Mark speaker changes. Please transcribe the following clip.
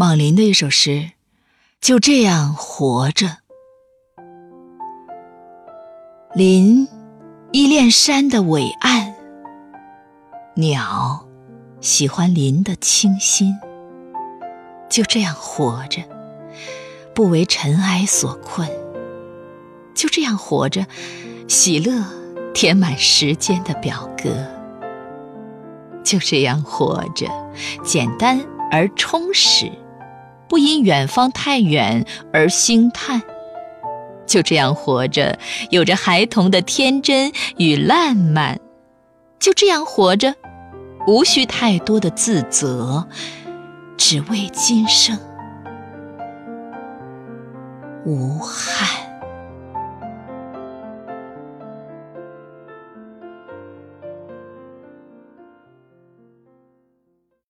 Speaker 1: 莽林的一首诗，就这样活着。林依恋山的伟岸，鸟喜欢林的清新。就这样活着，不为尘埃所困。就这样活着，喜乐填满时间的表格。就这样活着，简单而充实，不因远方太远而兴叹。就这样活着，有着孩童的天真与烂漫。就这样活着，无需太多的自责。只为今生无憾。